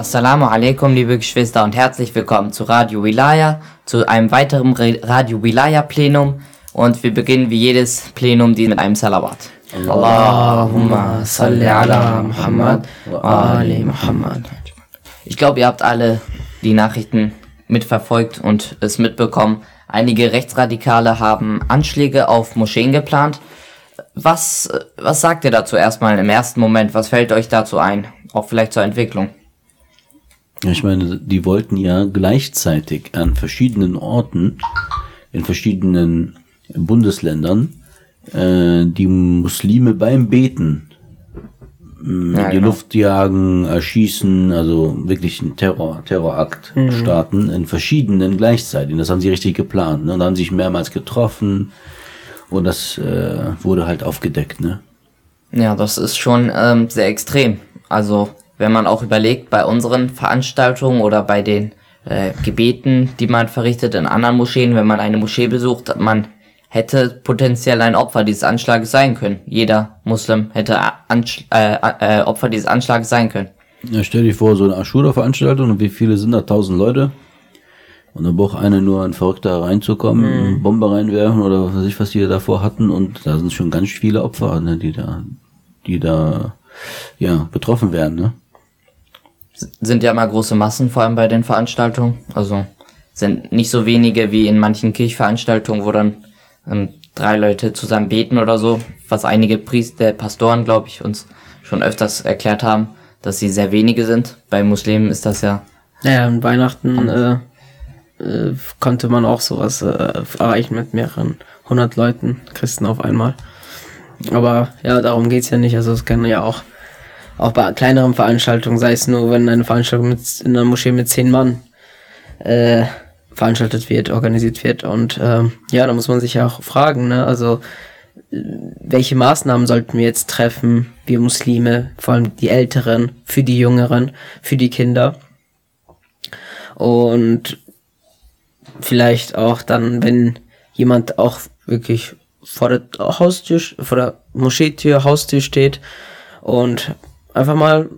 Assalamu alaikum, liebe Geschwister und herzlich willkommen zu Radio Wilaya, zu einem weiteren Re Radio Wilaya Plenum und wir beginnen wie jedes Plenum mit einem Salawat. Allahumma salli ala Muhammad wa ali Muhammad. Ich glaube, ihr habt alle die Nachrichten mitverfolgt und es mitbekommen. Einige Rechtsradikale haben Anschläge auf Moscheen geplant. Was, was sagt ihr dazu erstmal im ersten Moment? Was fällt euch dazu ein? Auch vielleicht zur Entwicklung. Ja, ich meine, die wollten ja gleichzeitig an verschiedenen Orten, in verschiedenen Bundesländern, äh, die Muslime beim Beten in Ja, die genau. Luft jagen, erschießen, also wirklich einen Terror, Terrorakt starten in verschiedenen gleichzeitig. Das haben sie richtig geplant. Ne? Und haben sich mehrmals getroffen und das äh, wurde halt aufgedeckt. Ne? Ja, das ist schon ähm, sehr extrem. Also, wenn man auch überlegt, bei unseren Veranstaltungen oder bei den äh, Gebeten, die man verrichtet in anderen Moscheen, wenn man eine Moschee besucht, man hätte potenziell ein Opfer dieses Anschlages sein können. Jeder Muslim hätte Ansch äh, äh, Opfer dieses Anschlages sein können. Ja, stell dir vor, so eine Ashura-Veranstaltung und wie viele sind da? Tausend Leute? Und dann braucht einer nur ein Verrückter reinzukommen, eine Bombe reinwerfen oder was weiß ich, was die davor hatten und da sind schon ganz viele Opfer, ne, die da, die da, ja, betroffen werden, ne? Sind ja immer große Massen, vor allem bei den Veranstaltungen. Also sind nicht so wenige wie in manchen Kirchveranstaltungen, wo dann ähm, drei Leute zusammen beten oder so, was einige Priester, Pastoren, glaube ich, uns schon öfters erklärt haben, dass sie sehr wenige sind. Bei Muslimen ist das ja Naja, an Weihnachten äh, äh, konnte man auch sowas äh, erreichen mit mehreren hundert Leuten, Christen auf einmal. Aber ja, darum geht's ja nicht. Also es kann ja auch, auch bei kleineren Veranstaltungen, sei es nur, wenn eine Veranstaltung mit, in einer Moschee mit zehn Mann äh, veranstaltet wird, organisiert wird. Und ähm, ja, da muss man sich ja auch fragen, ne? Also welche Maßnahmen sollten wir jetzt treffen, wir Muslime, vor allem die Älteren, für die Jüngeren, für die Kinder? Und vielleicht auch dann, wenn jemand auch wirklich vor der Haustür, vor der Moscheetür, Haustür steht und einfach mal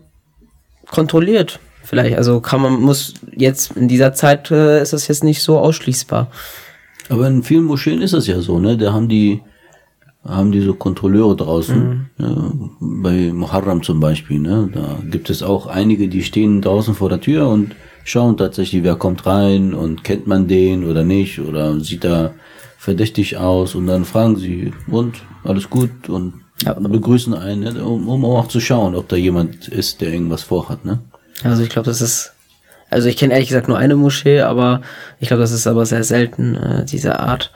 kontrolliert. Vielleicht, also kann man, muss jetzt in dieser Zeit äh, ist das jetzt nicht so ausschließbar. Aber in vielen Moscheen ist es ja so, ne? Da haben die, haben die so Kontrolleure draußen. Ja, bei Muharram zum Beispiel, ne? Da gibt es auch einige, die stehen draußen vor der Tür und schauen tatsächlich, wer kommt rein und kennt man den oder nicht oder sieht er verdächtig aus und dann fragen sie, und alles gut und begrüßen einen, ne? um, um auch zu schauen, ob da jemand ist, der irgendwas vorhat, ne? Also ich glaube, das ist, also ich kenne ehrlich gesagt nur eine Moschee, aber ich glaube, das ist aber sehr selten, äh, diese Art.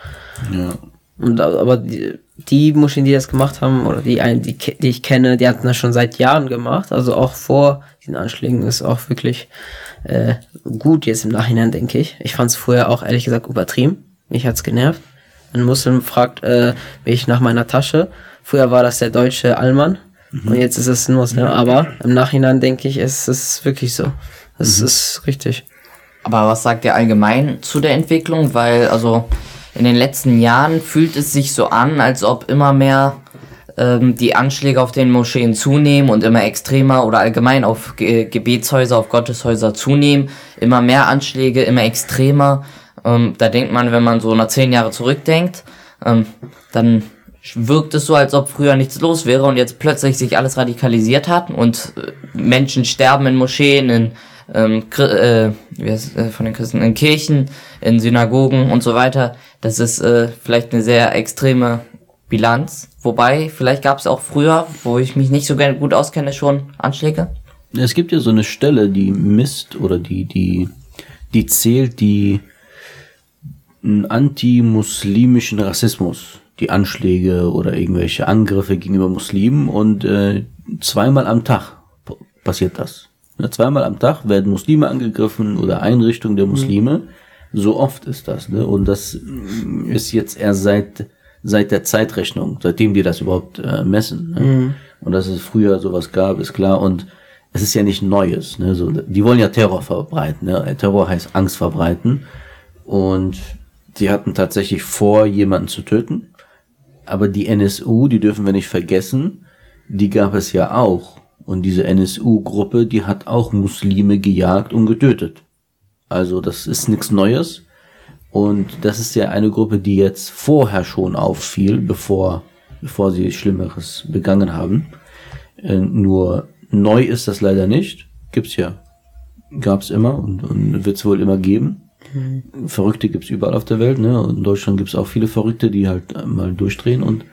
Ja. Und, aber die, die Moscheen, die das gemacht haben, oder die, ein- die, die ich kenne, die hatten das schon seit Jahren gemacht. Also auch vor diesen Anschlägen ist auch wirklich äh, gut jetzt im Nachhinein, denke ich. Ich fand es vorher auch ehrlich gesagt übertrieben. Mich hat's genervt. Ein Muslim fragt äh, mich nach meiner Tasche. Früher war das der deutsche Allmann und jetzt ist es ein Muslim. Aber im Nachhinein denke ich, es ist wirklich so. Es ist richtig. Aber was sagt ihr allgemein zu der Entwicklung? Weil, also, in den letzten Jahren fühlt es sich so an, als ob immer mehr ähm, die Anschläge auf den Moscheen zunehmen und immer extremer oder allgemein auf Ge Gebetshäuser, auf Gotteshäuser zunehmen. Immer mehr Anschläge, immer extremer. Ähm, da denkt man, wenn man so nach zehn Jahre zurückdenkt, ähm, dann wirkt es so, als ob früher nichts los wäre und jetzt plötzlich sich alles radikalisiert hat und äh, Menschen sterben in Moscheen, in ähm, äh, wie heißt, äh, von den Christen, in Kirchen, in Synagogen und so weiter. Das ist äh, vielleicht eine sehr extreme Bilanz. Wobei, vielleicht gab es auch früher, wo ich mich nicht so gut auskenne, schon Anschläge. Es gibt ja so eine Stelle, die misst oder die, die, die zählt die antimuslimischen Rassismus, die Anschläge oder irgendwelche Angriffe gegenüber Muslimen und äh, zweimal am Tag passiert das. Ja, zweimal am Tag werden Muslime angegriffen oder Einrichtungen der Muslime. So oft ist das. Ne? Und das mm, ist jetzt erst seit seit der Zeitrechnung, seitdem die das überhaupt äh, messen. Ne? Und dass es früher sowas gab, ist klar. Und es ist ja nicht Neues. Ne? So, die wollen ja Terror verbreiten. Ne? Terror heißt Angst verbreiten. Und die hatten tatsächlich vor, jemanden zu töten. Aber die NSU, die dürfen wir nicht vergessen, die gab es ja auch. Und diese NSU-Gruppe, die hat auch Muslime gejagt und getötet. Also das ist nichts Neues. Und das ist ja eine Gruppe, die jetzt vorher schon auffiel, bevor, bevor sie Schlimmeres begangen haben. Äh, nur neu ist das leider nicht. Gibt's ja. Gab's immer und, und wird's wohl immer geben. Verrückte gibt's überall auf der Welt, ne? Und in Deutschland gibt's auch viele Verrückte, die halt mal durchdrehen und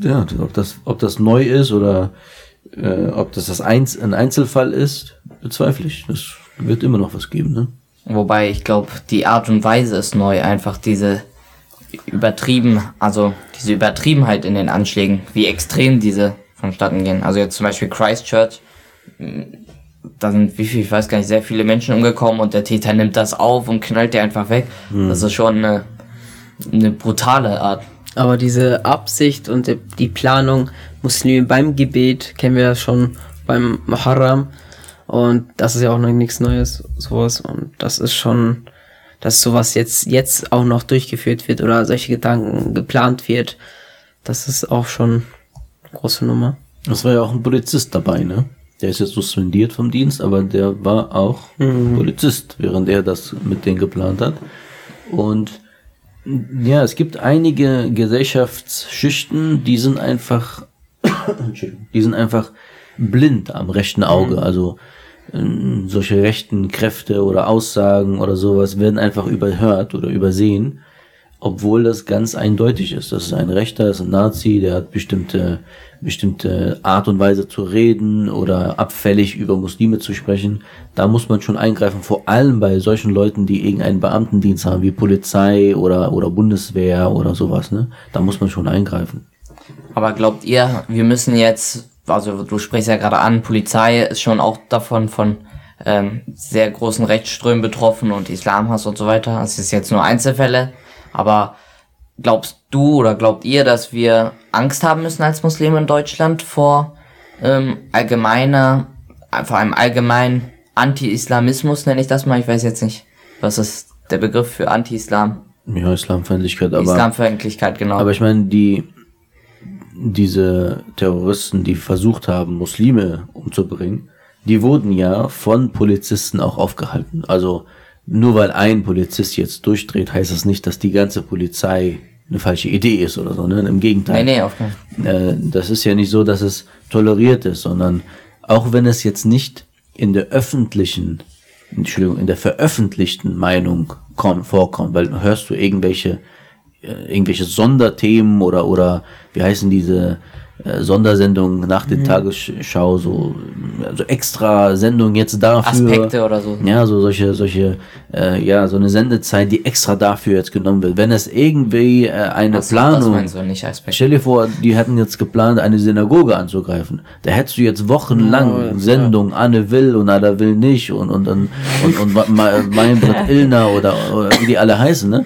ja, ob das, ob das neu ist oder äh, ob das, das Einz ein Einzelfall ist, bezweifle ich. Das wird immer noch was geben, ne? Wobei ich glaube, die Art und Weise ist neu, einfach diese übertrieben, also diese Übertriebenheit in den Anschlägen, wie extrem diese vonstatten gehen. Also jetzt zum Beispiel Christchurch, da sind wie viel, ich weiß gar nicht, sehr viele Menschen umgekommen und der Täter nimmt das auf und knallt die einfach weg. Das ist schon eine, eine brutale Art. Aber diese Absicht und die- Planung, Muslime beim Gebet, kennen wir ja schon beim Muharram. Und das ist ja auch noch nichts Neues, sowas. Und das ist schon, dass sowas jetzt, jetzt auch noch durchgeführt wird oder solche Gedanken geplant wird. Das ist auch schon eine große Nummer. Es war ja auch ein Polizist dabei, ne? Der ist jetzt suspendiert vom Dienst, aber der war auch Polizist, während er das mit denen geplant hat. Und ja, es gibt einige Gesellschaftsschichten, die sind einfach, die sind einfach blind am rechten Auge. Also ähm, solche rechten Kräfte oder Aussagen oder sowas werden einfach überhört oder übersehen, obwohl das ganz eindeutig ist. Das ist ein Rechter, das ist ein Nazi, der hat bestimmte, bestimmte Art und Weise zu reden oder abfällig über Muslime zu sprechen. Da muss man schon eingreifen, vor allem bei solchen Leuten, die irgendeinen Beamtendienst haben, wie Polizei oder, oder Bundeswehr oder sowas. Ne? Da muss man schon eingreifen. Aber glaubt ihr, wir müssen jetzt, also du sprichst ja gerade an, Polizei ist schon auch davon von ähm, sehr großen Rechtsströmen betroffen und Islamhass und so weiter. Es ist jetzt nur Einzelfälle, aber glaubst du oder glaubt ihr, dass wir Angst haben müssen als Muslime in Deutschland vor ähm, allgemeiner, vor einem allgemeinen Anti-Islamismus, nenne ich das mal. Ich weiß jetzt nicht, was ist der Begriff für Anti-Islam? Ja, Islamfeindlichkeit, aber. Islamfeindlichkeit, genau. Aber ich meine, die, diese Terroristen, die versucht haben, Muslime umzubringen, die wurden ja von Polizisten auch aufgehalten. Also nur weil ein Polizist jetzt durchdreht, heißt das nicht, dass die ganze Polizei eine falsche Idee ist oder so. Ne? Im Gegenteil. nee, nee, auf keinen Fall. Äh, das ist ja nicht so, dass es toleriert ist, sondern auch wenn es jetzt nicht in der öffentlichen, Entschuldigung, in der veröffentlichten Meinung kommt, vorkommt, weil hörst du irgendwelche äh, irgendwelche Sonderthemen oder oder wie heißen diese Sondersendungen nach der Tagesschau so also extra Sendungen jetzt dafür Aspekte oder so. ja, so solche, solche, äh, ja, so eine Sendezeit, die extra dafür jetzt genommen wird. Wenn es irgendwie äh, eine Ach so, Planung, Aspekte. stell dir vor, die hätten jetzt geplant, eine Synagoge anzugreifen. Da hättest du jetzt wochenlang Oh, Sendung, Anne will und Anna will nicht und und und und, und, und mein Brett Illner oder, oder wie die alle heißen, ne?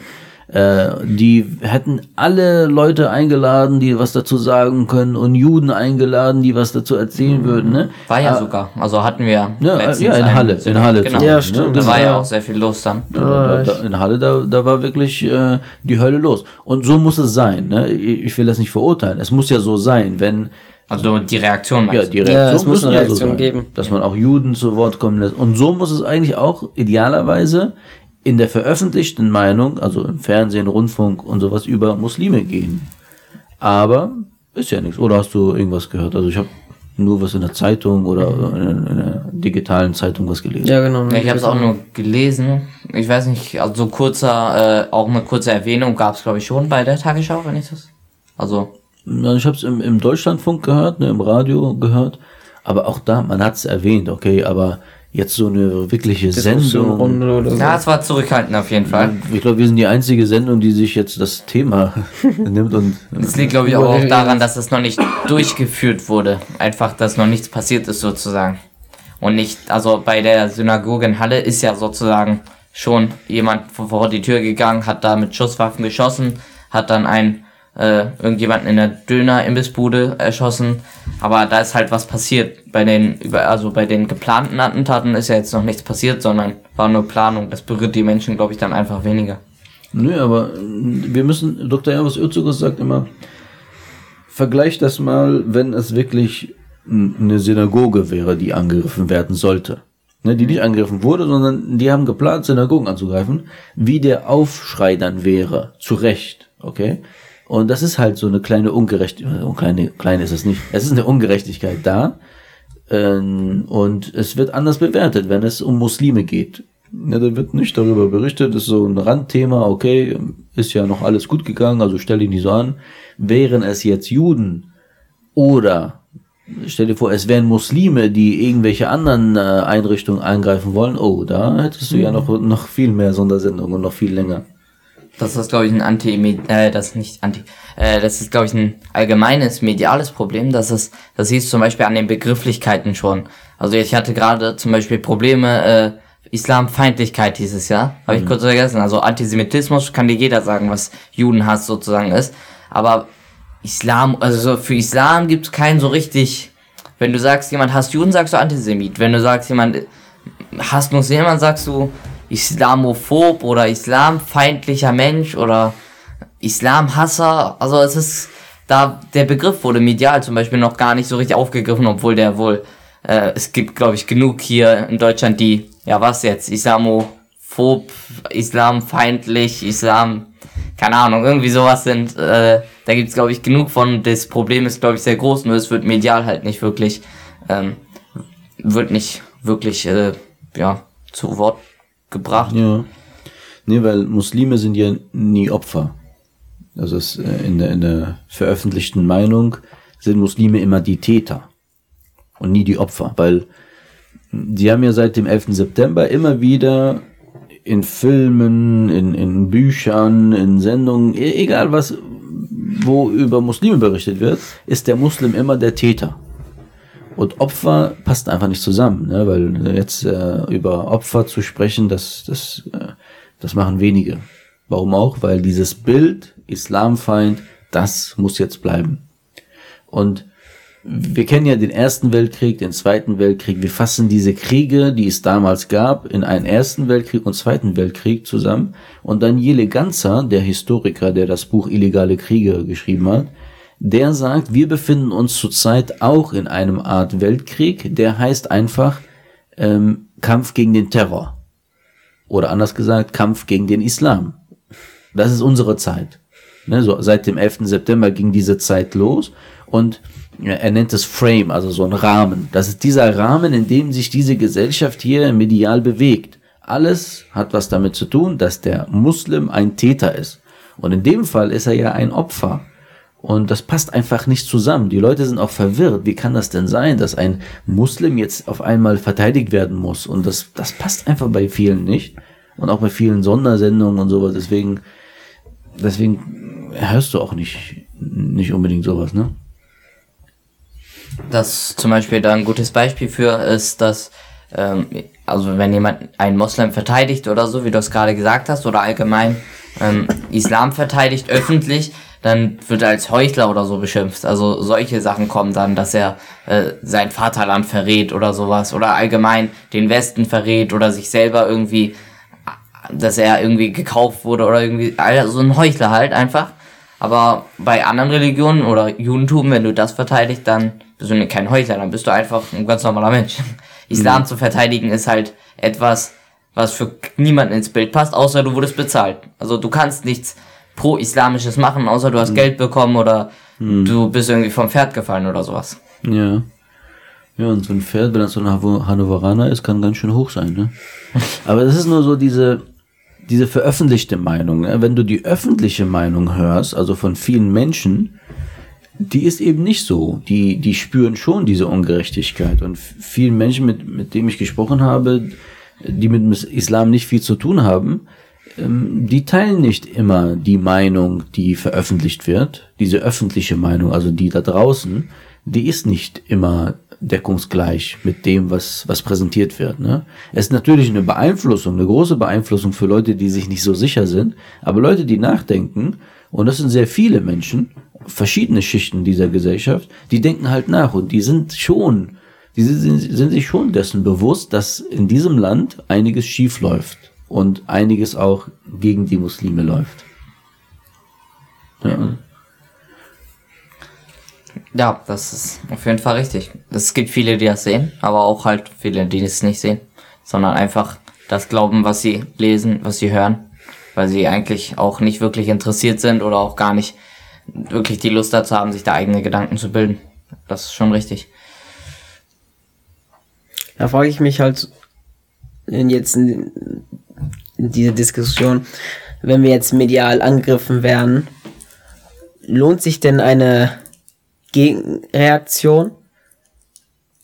Äh, die hätten alle Leute eingeladen, die was dazu sagen können und Juden eingeladen, die was dazu erzählen würden, ne? War ja sogar. Also hatten wir. Ja, letztens ja, in Halle, in. Halle Genau. Ja, Beispiel, stimmt. Da war ja Ja. auch sehr viel los dann. Da, da, in Halle, da, da war wirklich äh, die Hölle los. Und so muss es sein. Ne? Ich will das nicht verurteilen. Es muss ja so sein, wenn Also die Reaktion ja, meinst die du? Reaktion Ja, es muss eine ja Reaktion so sein, geben. dass man auch Juden zu Wort kommen lässt. Und so muss es eigentlich auch idealerweise in der veröffentlichten Meinung, also im Fernsehen, Rundfunk und sowas über Muslime gehen. Aber ist ja nichts. Oder hast du irgendwas gehört? Also ich habe nur was in der Zeitung oder in, in der digitalen Zeitung was gelesen. Ja, genau. Ja, ich habe es auch nur gelesen. Ich weiß nicht, also so kurzer, äh, auch eine kurze Erwähnung gab es glaube ich schon bei der Tagesschau, wenn ich das. Also Ja, ich habe es im, im Deutschlandfunk gehört, ne, im Radio gehört, aber auch da, man hat es erwähnt, okay, aber jetzt so eine wirkliche Sendung. Oder so. ja, es war zurückhaltend auf jeden Fall. Ich glaube, wir sind die einzige Sendung, die sich jetzt das Thema nimmt und Das liegt glaube ich aber auch daran, dass es noch nicht durchgeführt wurde. Einfach, dass noch nichts passiert ist sozusagen. Und nicht, also bei der Synagoge in Halle ist ja sozusagen schon jemand vor- vor die Tür gegangen, hat da mit Schusswaffen geschossen, hat dann einen äh, irgendjemanden in der Döner-Imbissbude erschossen. Aber da ist halt was passiert. Bei den also bei den geplanten Attentaten ist ja jetzt noch nichts passiert, sondern war nur Planung. Das berührt die Menschen, glaube ich, dann einfach weniger. Nö, aber äh, wir müssen, Dr. Erwas Özugos sagt immer, vergleich das mal, wenn es wirklich eine Synagoge wäre, die angegriffen werden sollte. Ne, die nicht angegriffen wurde, sondern die haben geplant, Synagogen anzugreifen, wie der Aufschrei dann wäre. Zu Recht, okay? Und das ist halt so eine kleine Ungerechtigkeit, oh, kleine, klein ist es nicht, es ist eine Ungerechtigkeit da, ähm, und es wird anders bewertet, wenn es um Muslime geht. Ja, da wird nicht darüber berichtet, das ist so ein Randthema, okay, ist ja noch alles gut gegangen, also stell dich nicht so an. Wären es jetzt Juden oder stell dir vor, es wären Muslime, die irgendwelche anderen äh, Einrichtungen angreifen wollen, oh, da hättest du ja noch, noch viel mehr Sondersendungen und noch viel länger. Das ist, glaube ich, ein Anti, äh, das ist nicht Anti, äh, das ist, glaube ich, ein allgemeines mediales Problem. Das ist, das siehst du zum Beispiel an den Begrifflichkeiten schon. Also ich hatte gerade zum Beispiel Probleme, äh, Islamfeindlichkeit dieses Jahr, habe ich kurz vergessen. Also Antisemitismus kann dir jeder sagen, was Judenhass sozusagen ist. Aber Islam, also so für Islam gibt es keinen so richtig. Wenn du sagst, jemand hasst Juden, sagst du Antisemit. Wenn du sagst, jemand hasst Muslime, dann sagst du Islamophob oder islamfeindlicher Mensch oder Islamhasser. Also es ist da der Begriff wurde medial zum Beispiel noch gar nicht so richtig aufgegriffen, obwohl der wohl äh, es gibt glaube ich genug hier in Deutschland, die ja was jetzt Islamophob, Islamfeindlich, Islam keine Ahnung, irgendwie sowas sind, äh, da gibt's glaube ich genug von. Das Problem ist glaube ich sehr groß, nur es wird medial halt nicht wirklich, ähm, wird nicht wirklich, äh, ja, zu Wort gebracht. Ja. Nee, weil Muslime sind ja nie Opfer. Also es, äh, in, der, in der veröffentlichten Meinung sind Muslime immer die Täter und nie die Opfer, weil die haben ja seit dem 11. September immer wieder in Filmen, in, in Büchern, in Sendungen, e- egal was, wo über Muslime berichtet wird, ist der Muslim immer der Täter. Und Opfer passt einfach nicht zusammen, ne? weil jetzt äh, über Opfer zu sprechen, das, das, äh, das machen wenige. Warum auch? Weil dieses Bild, Islamfeind, das muss jetzt bleiben. Und wir kennen ja den Ersten Weltkrieg, den Zweiten Weltkrieg. Wir fassen diese Kriege, die es damals gab, in einen Ersten Weltkrieg und Zweiten Weltkrieg zusammen. Und Daniele Ganzer, der Historiker, der das Buch Illegale Kriege geschrieben hat, der sagt, wir befinden uns zurzeit auch in einem Art Weltkrieg, der heißt einfach ähm, Kampf gegen den Terror. Oder anders gesagt, Kampf gegen den Islam. Das ist unsere Zeit. Ne, so seit dem 11. September ging diese Zeit los und ja, er nennt es Frame, also so ein Rahmen. Das ist dieser Rahmen, in dem sich diese Gesellschaft hier medial bewegt. Alles hat was damit zu tun, dass der Muslim ein Täter ist. Und in dem Fall ist er ja ein Opfer. Und das passt einfach nicht zusammen. Die Leute sind auch verwirrt. Wie kann das denn sein, dass ein Muslim jetzt auf einmal verteidigt werden muss? Und das, das passt einfach bei vielen nicht. Und auch bei vielen Sondersendungen und sowas. Deswegen, deswegen hörst du auch nicht, nicht unbedingt sowas, ne? Das zum Beispiel da ein gutes Beispiel für ist, dass ähm, also wenn jemand einen Moslem verteidigt oder so, wie du es gerade gesagt hast, oder allgemein ähm, Islam verteidigt öffentlich, dann wird er als Heuchler oder so beschimpft. Also solche Sachen kommen dann, dass er äh, sein Vaterland verrät oder sowas oder allgemein den Westen verrät oder sich selber irgendwie, dass er irgendwie gekauft wurde oder irgendwie, also so ein Heuchler halt einfach. Aber bei anderen Religionen oder Judentum, wenn du das verteidigst, dann bist du kein Heuchler, dann bist du einfach ein ganz normaler Mensch. Islam zu verteidigen ist halt etwas, was für niemanden ins Bild passt, außer du wurdest bezahlt. Also du kannst nichts pro-islamisches machen, außer du hast Geld bekommen oder du bist irgendwie vom Pferd gefallen oder sowas. Ja. Ja, und so ein Pferd, wenn das so ein Hanno- Hannoveraner ist, kann ganz schön hoch sein, ne? Aber das ist nur so diese, diese veröffentlichte Meinung. Ne? Wenn du die öffentliche Meinung hörst, also von vielen Menschen, die ist eben nicht so. Die, die spüren schon diese Ungerechtigkeit. Und vielen Menschen, mit, mit denen ich gesprochen habe, die mit dem Islam nicht viel zu tun haben, die teilen nicht immer die Meinung, die veröffentlicht wird. Diese öffentliche Meinung, also die da draußen, die ist nicht immer deckungsgleich mit dem, was, was präsentiert wird. Ne? Es ist natürlich eine Beeinflussung, eine große Beeinflussung für Leute, die sich nicht so sicher sind, aber Leute, die nachdenken, und das sind sehr viele Menschen, verschiedene Schichten dieser Gesellschaft, die denken halt nach und die sind schon, die sind, sind sich schon dessen bewusst, dass in diesem Land einiges schief läuft und einiges auch gegen die Muslime läuft. Ja. Ja, das ist auf jeden Fall richtig. Es gibt viele, die das sehen, aber auch halt viele, die es nicht sehen, sondern einfach das glauben, was sie lesen, was sie hören, weil sie eigentlich auch nicht wirklich interessiert sind oder auch gar nicht wirklich die Lust dazu haben, sich da eigene Gedanken zu bilden. Das ist schon richtig. Da frage ich mich halt in jetzt dieser Diskussion, wenn wir jetzt medial angegriffen werden, lohnt sich denn eine Gegenreaktion?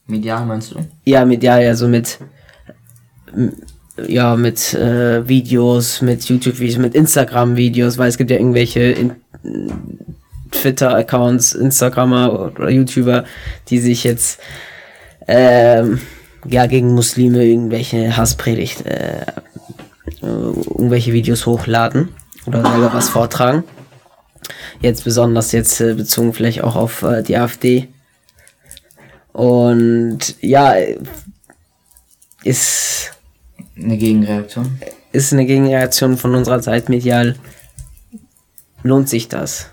Medial meinst du? Ja, medial, ja, so mit, ja, mit äh, Videos, mit YouTube-Videos, mit Instagram-Videos, weil es gibt ja irgendwelche in, Twitter-Accounts, Instagrammer oder YouTuber, die sich jetzt ähm, ja gegen Muslime irgendwelche Hasspredigt, äh, äh, irgendwelche Videos hochladen oder selber was vortragen. Jetzt besonders jetzt äh, bezogen vielleicht auch auf äh, die AfD. Und ja, äh, ist, Eine Gegenreaktion. ist eine Gegenreaktion von unserer Zeit medial. Lohnt sich das?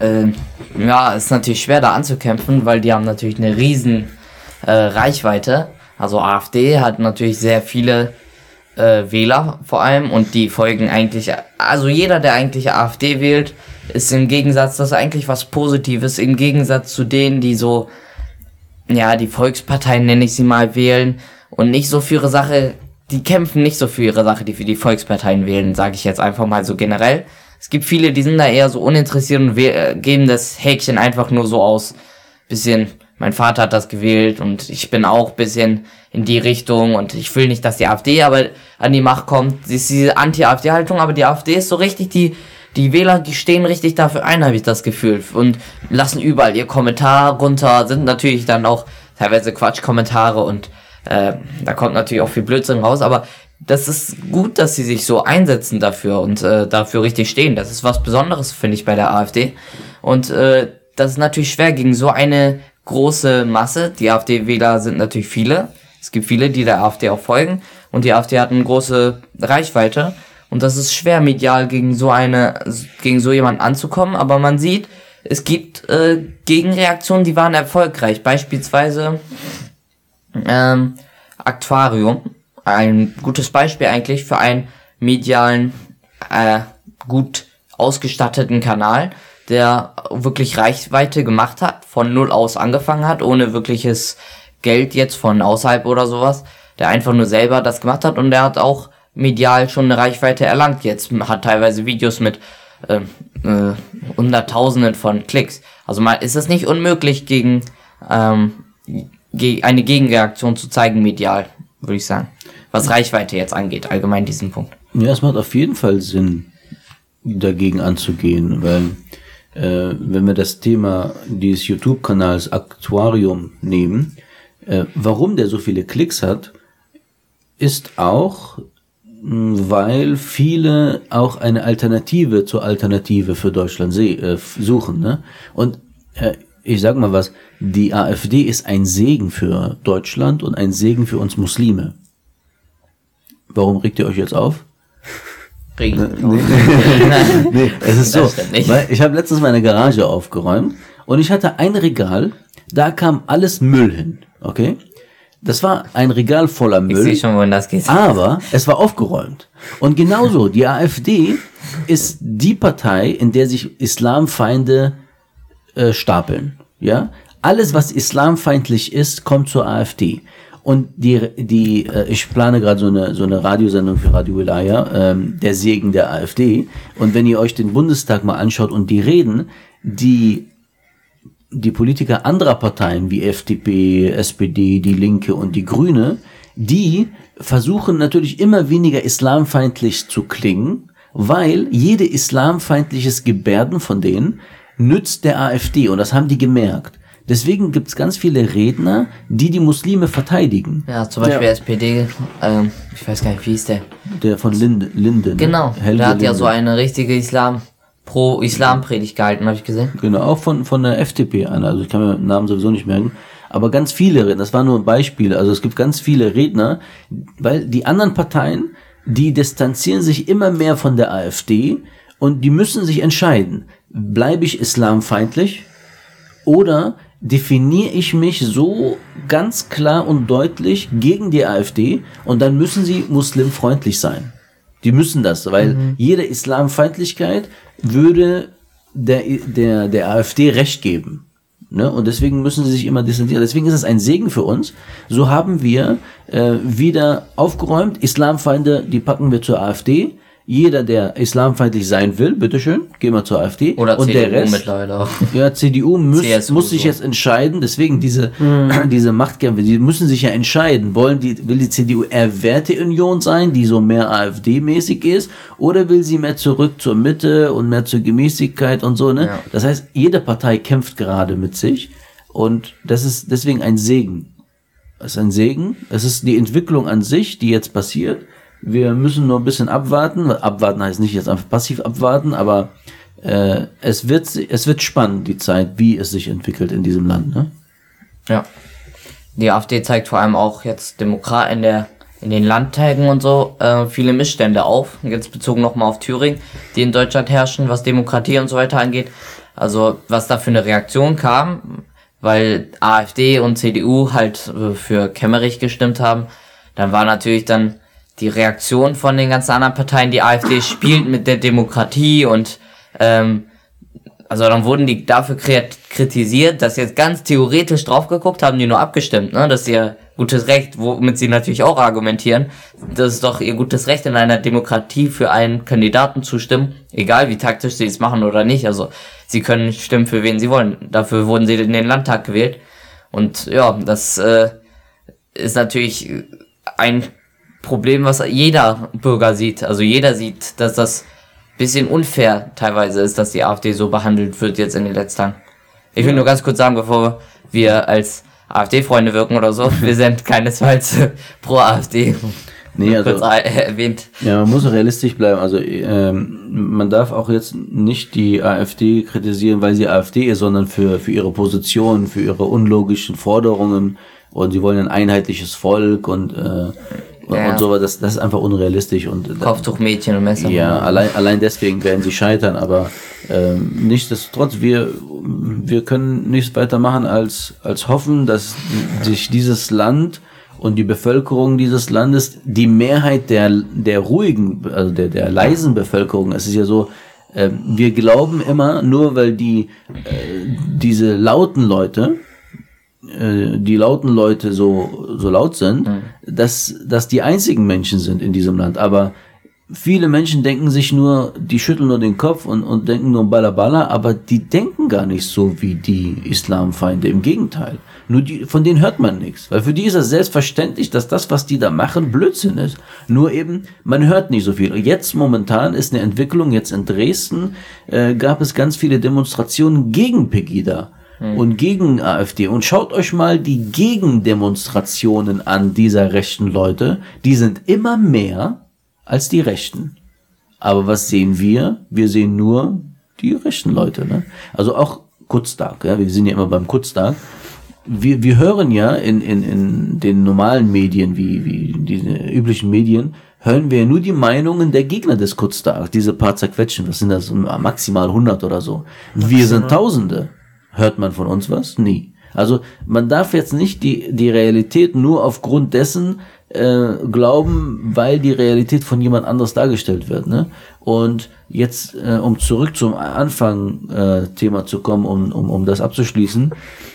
Ähm, ja, ist natürlich schwer da anzukämpfen, weil die haben natürlich eine riesen äh, Reichweite. Also AfD hat natürlich sehr viele äh, Wähler vor allem und die folgen eigentlich, also jeder, der eigentlich AfD wählt, ist im Gegensatz, das ist eigentlich was Positives, im Gegensatz zu denen, die so, ja, die Volksparteien nenne ich sie mal, wählen und nicht so für ihre Sache, die kämpfen nicht so für ihre Sache, die für die Volksparteien wählen, sage ich jetzt einfach mal so generell. Es gibt viele, die sind da eher so uninteressiert und äh, geben das Häkchen einfach nur so aus. Bisschen, mein Vater hat das gewählt und ich bin auch bisschen in die Richtung und ich will nicht, dass die AfD aber an die Macht kommt. Sie ist diese Anti-AfD-Haltung, aber die AfD ist so richtig, die, die Wähler, die stehen richtig dafür ein, habe ich das Gefühl. Und lassen überall ihr Kommentar runter, sind natürlich dann auch teilweise Quatschkommentare und äh, da kommt natürlich auch viel Blödsinn raus, aber das ist gut, dass sie sich so einsetzen dafür und äh, dafür richtig stehen. Das ist was Besonderes, finde ich, bei der AfD. Und äh, das ist natürlich schwer gegen so eine große Masse. Die AfD-Wähler sind natürlich viele. Es gibt viele, die der AfD auch folgen. Und die AfD hat eine große Reichweite. Und das ist schwer, medial gegen so eine, gegen so jemanden anzukommen. Aber man sieht, es gibt äh, Gegenreaktionen, die waren erfolgreich. Beispielsweise ähm, Aquarium, ein gutes Beispiel eigentlich für einen medialen, äh, gut ausgestatteten Kanal, der wirklich Reichweite gemacht hat, von null aus angefangen hat, ohne wirkliches Geld jetzt von außerhalb oder sowas, der einfach nur selber das gemacht hat und der hat auch medial schon eine Reichweite erlangt jetzt, hat teilweise Videos mit ähm, äh, Hunderttausenden von Klicks. Also mal ist es nicht unmöglich gegen ähm, ge eine Gegenreaktion zu zeigen medial, würde ich sagen. Was Reichweite jetzt angeht, allgemein diesen Punkt. Ja, es macht auf jeden Fall Sinn, dagegen anzugehen, weil äh, wenn wir das Thema dieses YouTube-Kanals Aktuarium nehmen, äh, warum der so viele Klicks hat, ist auch, weil viele auch eine Alternative zur Alternative für Deutschland äh, suchen. Ne? Und äh, ich sag mal was, die AfD ist ein Segen für Deutschland und ein Segen für uns Muslime. Warum regt ihr euch jetzt auf? Regen. Nee, es ist so. Weil ich habe letztens meine Garage aufgeräumt und ich hatte ein Regal, da kam alles Müll hin. Okay? Das war ein Regal voller Ich sehe Müll, schon, wohin das geht. aber es war aufgeräumt. Und genauso, die AfD ist die Partei, in der sich Islamfeinde äh, stapeln. Ja? Alles, was islamfeindlich ist, kommt zur AfD. Und die, die äh, ich plane gerade so eine, so eine Radiosendung für Radio Wilaya, ähm, der Segen der AfD. Und wenn ihr euch den Bundestag mal anschaut und die reden, die die Politiker anderer Parteien wie FDP, SPD, die Linke und die Grüne, die versuchen natürlich immer weniger islamfeindlich zu klingen, weil jede islamfeindliches Gebärden von denen nützt der AfD und das haben die gemerkt. Deswegen gibt es ganz viele Redner, die die Muslime verteidigen. Ja, zum Beispiel Ja. SPD, ähm, ich weiß gar nicht, wie hieß der? Der von Linde, Linde? Genau, Helge der hat ja Linde. so eine richtige Islam, pro-Islam-Predigt gehalten, habe ich gesehen. Genau, auch von, von der FDP einer. Also ich kann mir den Namen sowieso nicht merken. Aber ganz viele Redner, das war nur ein Beispiel. Also es gibt ganz viele Redner, weil die anderen Parteien, die distanzieren sich immer mehr von der AfD und die müssen sich entscheiden. Bleibe ich islamfeindlich Oder definiere ich mich so ganz klar und deutlich gegen die AfD und dann müssen sie muslimfreundlich sein. Die müssen das, weil jede Islamfeindlichkeit würde der, der, der AfD Recht geben. Ne? Und deswegen müssen sie sich immer distanzieren. Deswegen ist es ein Segen für uns. So haben wir äh, wieder aufgeräumt. Islamfeinde, die packen wir zur AfD. Jeder, der islamfeindlich sein will, bitteschön, gehen wir zur AfD. Oder und CDU der Rest, mittlerweile auch. ja, CDU muss, CSU muss sich so. jetzt entscheiden, deswegen diese, diese Machtkämpfe, die müssen sich ja entscheiden. Wollen die, will die CDU eher Werteunion sein, die so mehr AfD-mäßig ist, oder will sie mehr zurück zur Mitte und mehr zur Gemäßigkeit und so, ne? Ja. Das heißt, jede Partei kämpft gerade mit sich und das ist deswegen ein Segen. Es ist ein Segen. Es ist die Entwicklung an sich, die jetzt passiert. Wir müssen nur ein bisschen abwarten. Abwarten heißt nicht jetzt einfach passiv abwarten, aber äh, es, wird, es wird spannend, die Zeit, wie es sich entwickelt in diesem Land. Ne? Ja. Die AfD zeigt vor allem auch jetzt Demokrat in der in den Landtagen und so äh, viele Missstände auf. Jetzt bezogen nochmal auf Thüringen, die in Deutschland herrschen, was Demokratie und so weiter angeht. Also was da für eine Reaktion kam, weil AfD und CDU halt äh, für Kemmerich gestimmt haben, dann war natürlich dann die Reaktion von den ganzen anderen Parteien, die AfD spielt mit der Demokratie und ähm, also dann wurden die dafür kritisiert, dass jetzt ganz theoretisch drauf geguckt haben, die nur abgestimmt, ne? Das ist ihr gutes Recht, womit sie natürlich auch argumentieren. Das ist doch ihr gutes Recht in einer Demokratie für einen Kandidaten zu stimmen, egal wie taktisch sie es machen oder nicht. Also sie können stimmen für wen sie wollen. Dafür wurden sie in den Landtag gewählt. Und ja, das äh, ist natürlich ein Problem, was jeder Bürger sieht. Also jeder sieht, dass das bisschen unfair teilweise ist, dass die AfD so behandelt wird jetzt in den letzten Tagen. Ich will nur ganz kurz sagen, bevor wir als AfD-Freunde wirken oder so, wir sind keinesfalls pro AfD. Nee, also, kurz äh, erwähnt. ja, man muss realistisch bleiben. Also ähm, man darf auch jetzt nicht die AfD kritisieren, weil sie AfD ist, sondern für, für ihre Position, für ihre unlogischen Forderungen und sie wollen ein einheitliches Volk und, äh, Ja. und so, das, das ist einfach unrealistisch und äh, Kopftuchmädchen und Messer. Ja, allein, allein deswegen werden sie scheitern, aber ähm, nichtsdestotrotz, wir, wir können nichts weiter machen als, als hoffen, dass sich dieses Land und die Bevölkerung dieses Landes, die Mehrheit der, der ruhigen, also der, der leisen Bevölkerung, es ist ja so, ähm, wir glauben immer, nur weil die, äh, diese lauten Leute, äh, die lauten Leute so, so laut sind, dass, dass die einzigen Menschen sind in diesem Land. Aber viele Menschen denken sich nur, die schütteln nur den Kopf und, und denken nur Balla Balla, aber die denken gar nicht so wie die Islamfeinde. Im Gegenteil. Nur die, von denen hört man nichts. Weil für die ist es selbstverständlich, dass das, was die da machen, Blödsinn ist. Nur eben, man hört nicht so viel. Und Jetzt momentan ist eine Entwicklung, jetzt in Dresden äh, gab es ganz viele Demonstrationen gegen Pegida und gegen AfD. Und schaut euch mal die Gegendemonstrationen an dieser rechten Leute. Die sind immer mehr als die Rechten. Aber was sehen wir? Wir sehen nur die rechten Leute. Ne? Also auch Kutztag. Ja? Wir sind ja immer beim Kutztag. Wir, wir hören ja in, in, in den normalen Medien, wie, wie diese üblichen Medien, hören wir nur die Meinungen der Gegner des Kutztags. Diese paar zerquetschen, was sind das? Maximal 100 oder so. Wir sind Tausende. Hört man von uns was? Nie. Also man darf jetzt nicht die, die Realität nur aufgrund dessen äh, glauben, weil die Realität von jemand anders dargestellt wird. Ne? Und jetzt, äh, um zurück zum Anfang äh, zu kommen, um, um, um das abzuschließen,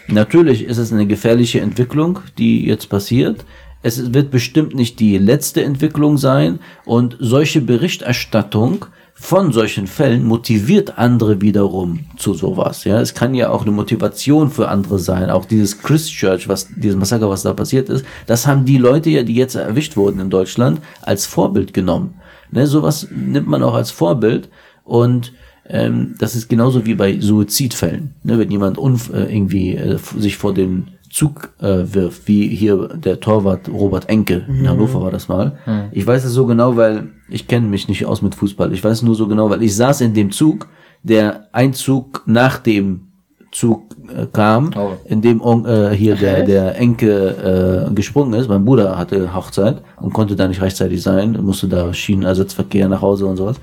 natürlich ist es eine gefährliche Entwicklung, die jetzt passiert. Es wird bestimmt nicht die letzte Entwicklung sein und solche Berichterstattung von solchen Fällen motiviert andere wiederum zu sowas. Ja, es kann ja auch eine Motivation für andere sein. Auch dieses Christchurch, was dieses Massaker, was da passiert ist, das haben die Leute ja, die jetzt erwischt wurden in Deutschland, als Vorbild genommen. Ne, sowas nimmt man auch als Vorbild und ähm, das ist genauso wie bei Suizidfällen. Ne, wenn jemand äh, irgendwie äh, sich vor den Zug äh, wirft, wie hier der Torwart Robert Enke, in Hannover war das mal. Ich weiß es so genau, weil ich kenne mich nicht aus mit Fußball. Ich weiß nur so genau, weil ich saß in dem Zug, der ein Zug nach dem Zug äh, kam, Oh. in dem äh, hier der, der Enke äh, gesprungen ist. Mein Bruder hatte Hochzeit und konnte da nicht rechtzeitig sein, musste da Schienenersatzverkehr nach Hause und sowas.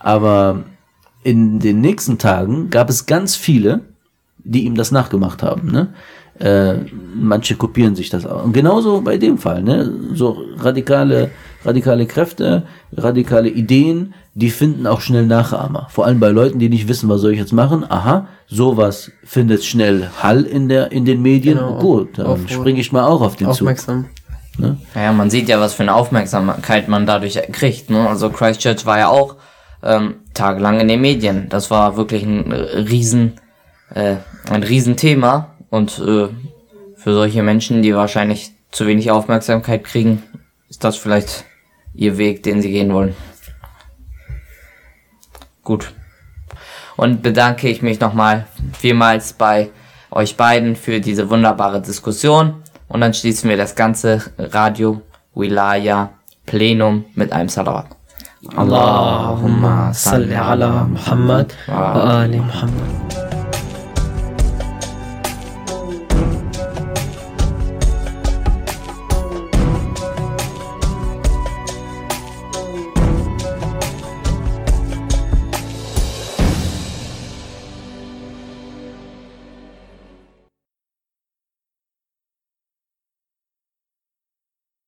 Aber in den nächsten Tagen gab es ganz viele, die ihm das nachgemacht haben. Ne? Äh, manche kopieren sich das auch. Und genauso bei dem Fall, ne? So radikale, radikale Kräfte, radikale Ideen, die finden auch schnell Nachahmer. Vor allem bei Leuten, die nicht wissen, was soll ich jetzt machen. Aha, sowas findet schnell Hall in der in den Medien. Genau. Gut, dann springe ich mal auch auf den Zug. Aufmerksam. Naja, man sieht ja, was für eine Aufmerksamkeit man dadurch kriegt. Ne? Also Christchurch war ja auch ähm, tagelang in den Medien. Das war wirklich ein riesen, äh, ein Riesenthema. Und äh, für solche Menschen, die wahrscheinlich zu wenig Aufmerksamkeit kriegen, ist das vielleicht ihr Weg, den sie gehen wollen. Gut. Und bedanke ich mich nochmal vielmals bei euch beiden für diese wunderbare Diskussion. Und dann schließen wir das ganze Radio Wilaya Plenum mit einem Salawat. Allahumma salli ala Muhammad wa ali Muhammad.